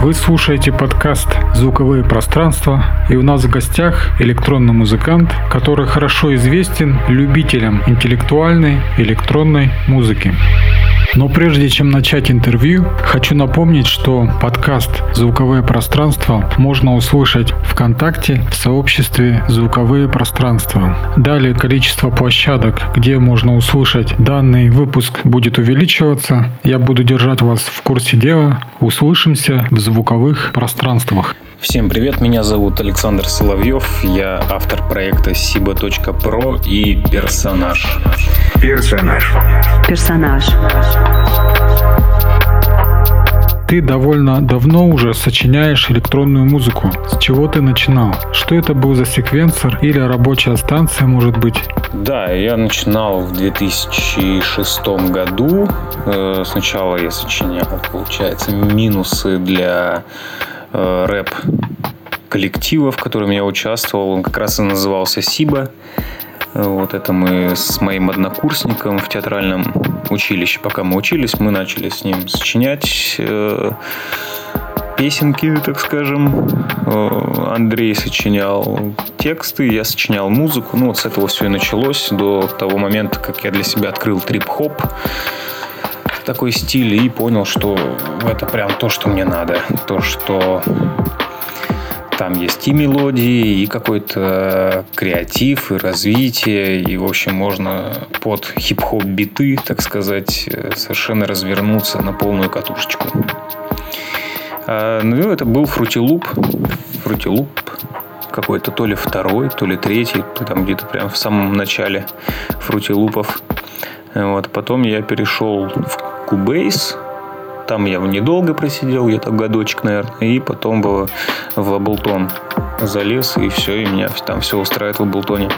Вы слушаете подкаст «Звуковые пространства» и у нас в гостях электронный музыкант, который хорошо известен любителям интеллектуальной электронной музыки. Но прежде чем начать интервью, хочу напомнить, что подкаст «Звуковое пространство» можно услышать ВКонтакте в сообществе «Звуковые пространства». Далее количество площадок, где можно услышать данный выпуск, будет увеличиваться. Я буду держать вас в курсе дела. Услышимся в звуковых пространствах. Всем привет, меня зовут Александр Соловьев, я автор проекта Siba.pro и персонаж. Персонаж. Персонаж. Ты довольно давно уже сочиняешь электронную музыку. С чего ты начинал? Что это был за секвенсор или рабочая станция, может быть? Да, я начинал в 2006 году. Э, сначала я сочинял, получается, минусы для э, рэп коллектива, в котором я участвовал. Он как раз и назывался Сиба. Вот это мы с моим однокурсником в театральном училище, пока мы учились, мы начали с ним сочинять э, песенки, так скажем. Э, Андрей сочинял тексты, я сочинял музыку. Ну, вот с этого все и началось до того момента, как я для себя открыл трип-хоп такой стиль и понял, что это прям то, что мне надо. То, что там есть и мелодии, и какой-то креатив, и развитие, и, в общем, можно под хип-хоп биты, так сказать, совершенно развернуться на полную катушечку. А, ну, это был фрутилуп. Фрутилуп какой-то то ли второй, то ли третий, там где-то прям в самом начале фрутилупов. Вот. Потом я перешел в Cubase. Там я недолго просидел, где-то годочек, наверное. И потом в, в Ableton залез, и все, и меня там все устраивает в Ableton.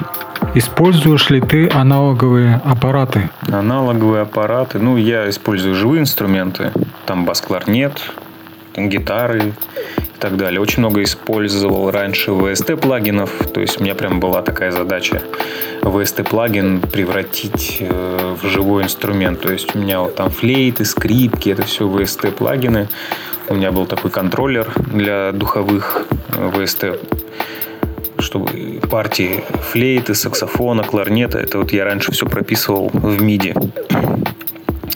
Используешь ли ты аналоговые аппараты? Аналоговые аппараты. Ну, я использую живые инструменты. Там бас-кларнет, гитары, так далее. Очень много использовал раньше VST плагинов, то есть у меня прям была такая задача VST плагин превратить э, в живой инструмент. То есть у меня вот там флейты, скрипки, это все VST плагины. У меня был такой контроллер для духовых VST э, чтобы партии флейты, саксофона, кларнета, это вот я раньше все прописывал в MIDI.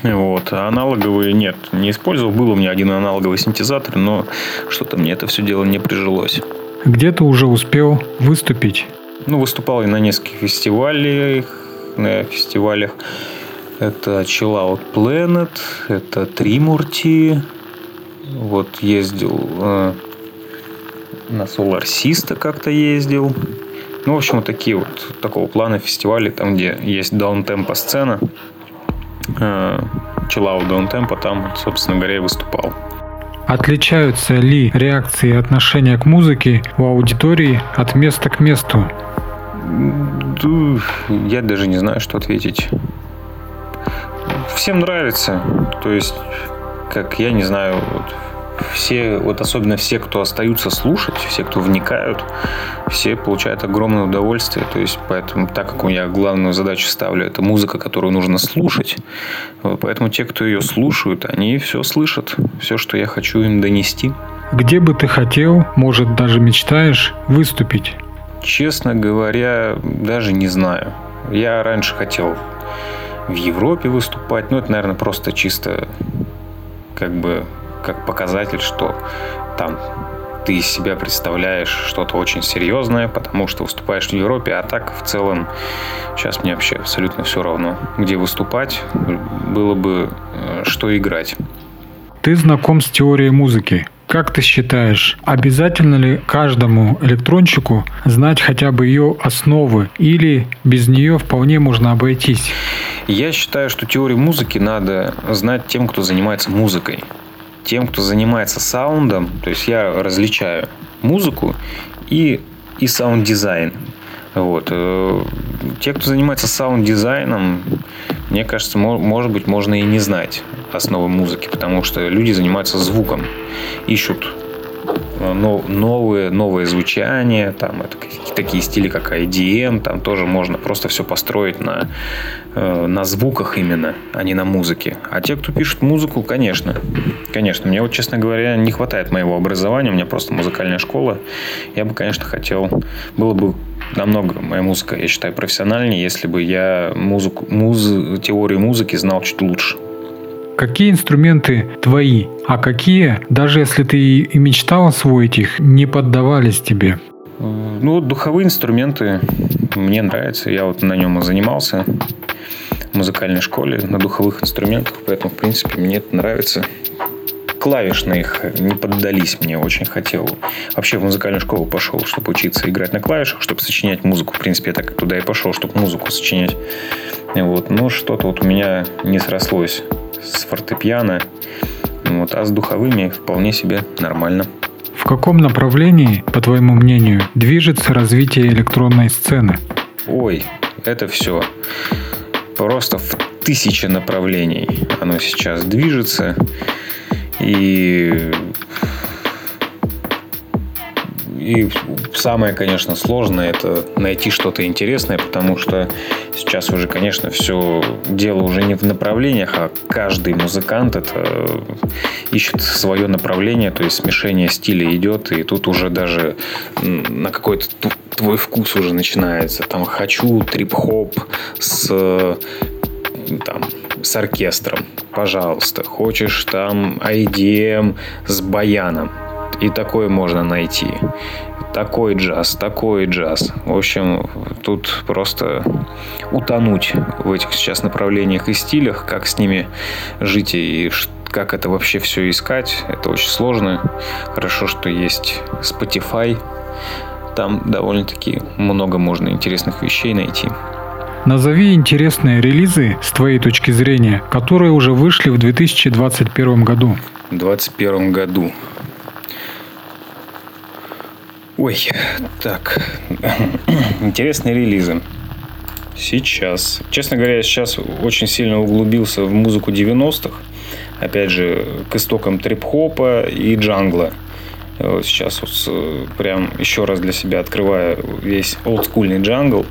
Вот. А аналоговые нет, не использовал. Был у меня один аналоговый синтезатор, но что-то мне это все дело не прижилось. Где ты уже успел выступить? Ну, выступал я на нескольких фестивалях. На фестивалях это Chill Out Planet, это Тримурти. Вот ездил э, на Solar Sista как-то ездил. Ну, в общем, вот такие вот такого плана фестивали, там, где есть даунтемпо сцена. Э, Chill Out Downtempo, там, собственно говоря, и выступал. Отличаются ли реакции и отношения к музыке у аудитории от места к месту? Я даже не знаю, что ответить. Всем нравится. То есть, как я не знаю, вот, все, вот особенно все, кто остаются слушать, все, кто вникают, все получают огромное удовольствие. То есть, поэтому, так как у меня главную задачу ставлю, это музыка, которую нужно слушать, поэтому те, кто ее слушают, они все слышат, все, что я хочу им донести. Где бы ты хотел, может, даже мечтаешь выступить? Честно говоря, даже не знаю. Я раньше хотел в Европе выступать, но это, наверное, просто чисто как бы как показатель, что там ты из себя представляешь что-то очень серьезное, потому что выступаешь в Европе, а так в целом сейчас мне вообще абсолютно все равно, где выступать, было бы э, что играть. Ты знаком с теорией музыки. Как ты считаешь, обязательно ли каждому электронщику знать хотя бы ее основы или без нее вполне можно обойтись? Я считаю, что теорию музыки надо знать тем, кто занимается музыкой тем, кто занимается саундом, то есть я различаю музыку и, и саунд-дизайн. Вот. Э, те, кто занимается саунд-дизайном, мне кажется, может быть, можно и не знать основы музыки, потому что люди занимаются звуком, ищут новые, новые звучания, там это такие стили, как IDM, там тоже можно просто все построить на, э, на звуках именно, а не на музыке. А те, кто пишет музыку, конечно, конечно. Мне вот, честно говоря, не хватает моего образования, у меня просто музыкальная школа. Я бы, конечно, хотел, было бы намного моя музыка, я считаю, профессиональнее, если бы я музыку, муз, теорию музыки знал чуть лучше. Какие инструменты твои, а какие, даже если ты и мечтал освоить их, не поддавались тебе? Ну, духовые инструменты мне нравятся. Я вот на нем и занимался в музыкальной школе на духовых инструментах, поэтому, в принципе, мне это нравится. Клавишные их не поддались мне, очень хотел. Вообще в музыкальную школу пошел, чтобы учиться играть на клавишах, чтобы сочинять музыку. В принципе, я так туда и пошел, чтобы музыку сочинять. Вот. Но что-то вот у меня не срослось с фортепиано. Вот. А с духовыми вполне себе нормально. В каком направлении, по твоему мнению, движется развитие электронной сцены? Ой, это все просто в тысячи направлений оно сейчас движется. И и самое, конечно, сложное это найти что-то интересное, потому что сейчас уже, конечно, все дело уже не в направлениях, а каждый музыкант это ищет свое направление, то есть смешение стиля идет, и тут уже даже на какой-то твой вкус уже начинается. Там хочу трип-хоп с там, с оркестром, пожалуйста. Хочешь там IDM с баяном, и такое можно найти. Такой джаз, такой джаз. В общем, тут просто утонуть в этих сейчас направлениях и стилях, как с ними жить и как это вообще все искать, это очень сложно. Хорошо, что есть Spotify. Там довольно-таки много можно интересных вещей найти. Назови интересные релизы с твоей точки зрения, которые уже вышли в 2021 году. В 2021 году. Ой, так. Интересные релизы. Сейчас. Честно говоря, я сейчас очень сильно углубился в музыку 90-х. Опять же, к истокам трип-хопа и джангла. Вот сейчас вот прям еще раз для себя открываю весь олдскульный джангл.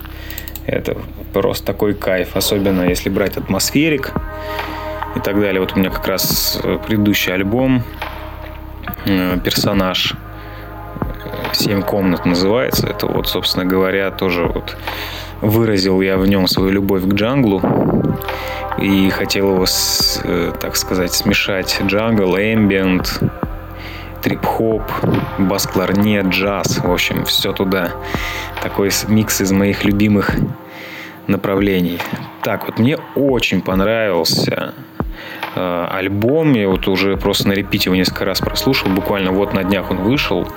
Это просто такой кайф, особенно если брать атмосферик и так далее. Вот у меня как раз предыдущий альбом э, «Персонаж» «Семь комнат» называется. Это вот, собственно говоря, тоже вот выразил я в нем свою любовь к джанглу и хотел его, э, так сказать, смешать джангл, эмбиент, трип-хоп, бас-кларнет, джаз, в общем, все туда. Такой микс из моих любимых направлений. Так, вот мне очень понравился э, альбом. Я вот уже просто на репите его несколько раз прослушал. Буквально вот на днях он вышел.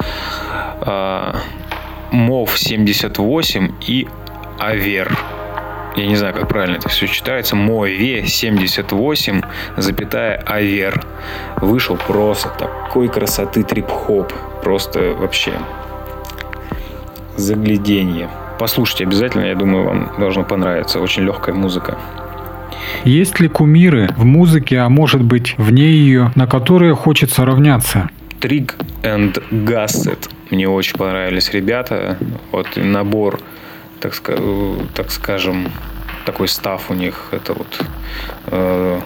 МОВ 78 и Авер. Я не знаю, как правильно это все читается. Мове 78, запятая Авер. Вышел просто такой красоты трип-хоп. Просто вообще загляденье. Послушайте обязательно, я думаю, вам должно понравиться. Очень легкая музыка. Есть ли кумиры в музыке, а может быть вне ее, на которые хочется равняться? Трик and Gasset. Мне очень понравились ребята. Вот набор, так, так скажем, такой став у них. Это вот э,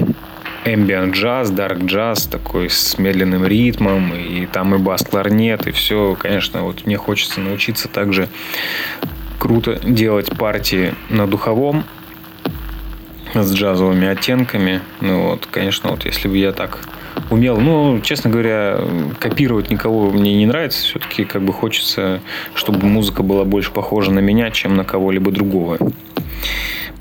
ambient джаз, dark джаз, такой с медленным ритмом, и там и бас-кларнет, и все. Конечно, вот мне хочется научиться также круто делать партии на духовом с джазовыми оттенками. Ну вот, конечно, вот если бы я так умел. Ну, честно говоря, копировать никого мне не нравится. Все-таки как бы хочется, чтобы музыка была больше похожа на меня, чем на кого-либо другого.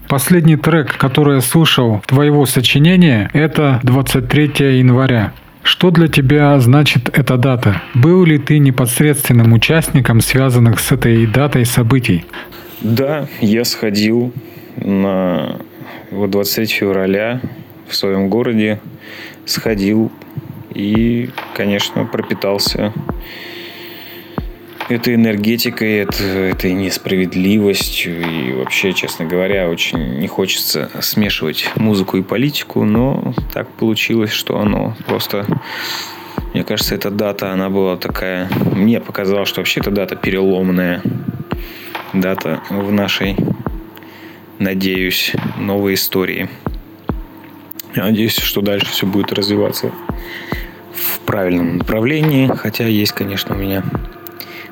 Последний трек, который я слушал твоего сочинения, это 23 января. Что для тебя значит эта дата? Был ли ты непосредственным участником связанных с этой датой событий? Да, я сходил на вот 23 февраля в своем городе сходил и, конечно, пропитался этой энергетикой, этой несправедливостью. И вообще, честно говоря, очень не хочется смешивать музыку и политику, но так получилось, что оно просто... Мне кажется, эта дата, она была такая... Мне показалось, что вообще эта дата переломная. Дата в нашей, надеюсь, новой истории. Я надеюсь, что дальше все будет развиваться в правильном направлении. Хотя есть, конечно, у меня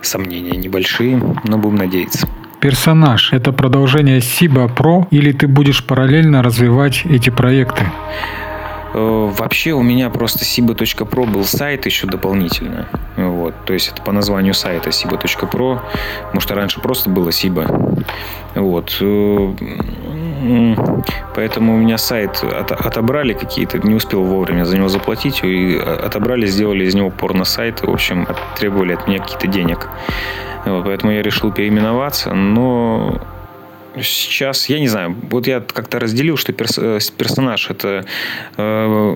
сомнения небольшие, но будем надеяться. Персонаж – это продолжение Сиба Pro или ты будешь параллельно развивать эти проекты? Э, вообще у меня просто siba.pro был сайт еще дополнительно. Вот. То есть это по названию сайта siba.pro. Может, раньше просто было Siba. Вот. Э, поэтому у меня сайт отобрали какие-то, не успел вовремя за него заплатить, и отобрали, сделали из него порно-сайт, в общем, требовали от меня какие-то денег. Вот, поэтому я решил переименоваться, но сейчас, я не знаю, вот я как-то разделил, что перс, э, персонаж это э,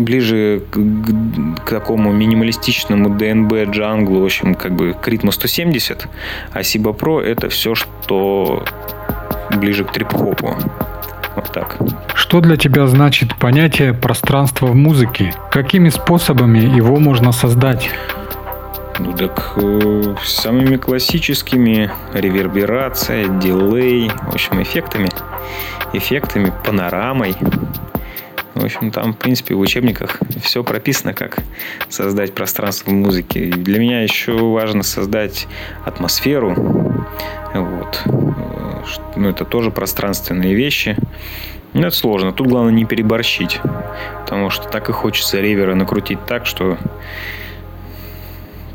ближе к, к такому минималистичному ДНБ джанглу, в общем, как бы к ритму 170, а Сиба Про это все, что ближе к трип-хопу. Вот так. Что для тебя значит понятие пространства в музыке? Какими способами его можно создать? Ну так э, самыми классическими реверберация, дилей, в общем, эффектами, эффектами, панорамой. В общем, там, в принципе, в учебниках все прописано, как создать пространство в музыке. Для меня еще важно создать атмосферу. Вот. Ну, это тоже пространственные вещи. Но это сложно. Тут главное не переборщить. Потому что так и хочется ревера накрутить так, что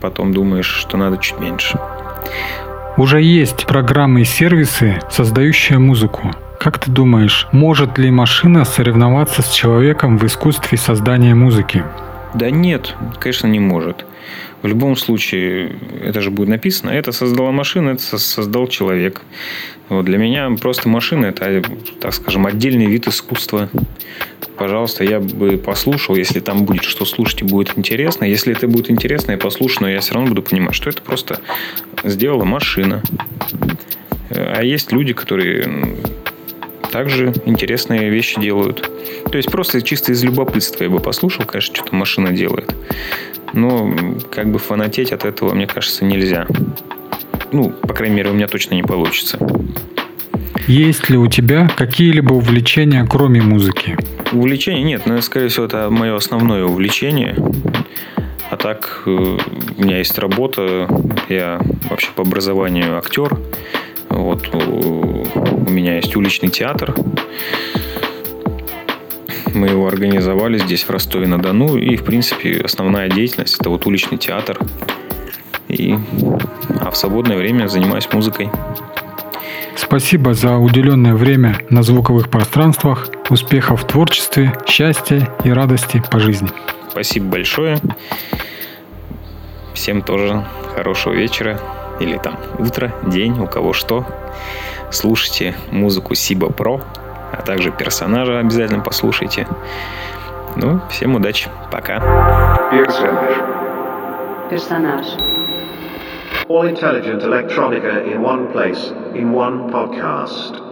потом думаешь, что надо чуть меньше. Уже есть программы и сервисы, создающие музыку. Как ты думаешь, может ли машина соревноваться с человеком в искусстве создания музыки? Да нет, конечно, не может. В любом случае, это же будет написано, это создала машина, это создал человек. Вот для меня просто машина это, так скажем, отдельный вид искусства пожалуйста, я бы послушал, если там будет что слушать и будет интересно. Если это будет интересно, я послушаю, но я все равно буду понимать, что это просто сделала машина. А есть люди, которые также интересные вещи делают. То есть просто чисто из любопытства я бы послушал, конечно, что-то машина делает. Но как бы фанатеть от этого, мне кажется, нельзя. Ну, по крайней мере, у меня точно не получится. Есть ли у тебя какие-либо увлечения, кроме музыки? Увлечения нет, но, скорее всего, это мое основное увлечение. А так, э, у меня есть работа, я вообще по образованию актер. Вот, у меня есть уличный театр. Мы его организовали здесь, в Ростове-на-Дону. И, в принципе, основная деятельность – это вот уличный театр. И, а в свободное время занимаюсь музыкой. Спасибо за уделенное время на звуковых пространствах. Успехов в творчестве, счастья и радости по жизни. Спасибо большое. Всем тоже хорошего вечера или там утро, день, у кого что. Слушайте музыку Сиба Про, а также персонажа обязательно послушайте. Ну, всем удачи. Пока. Персонаж. Персонаж. All intelligent electronica in one place, in one podcast.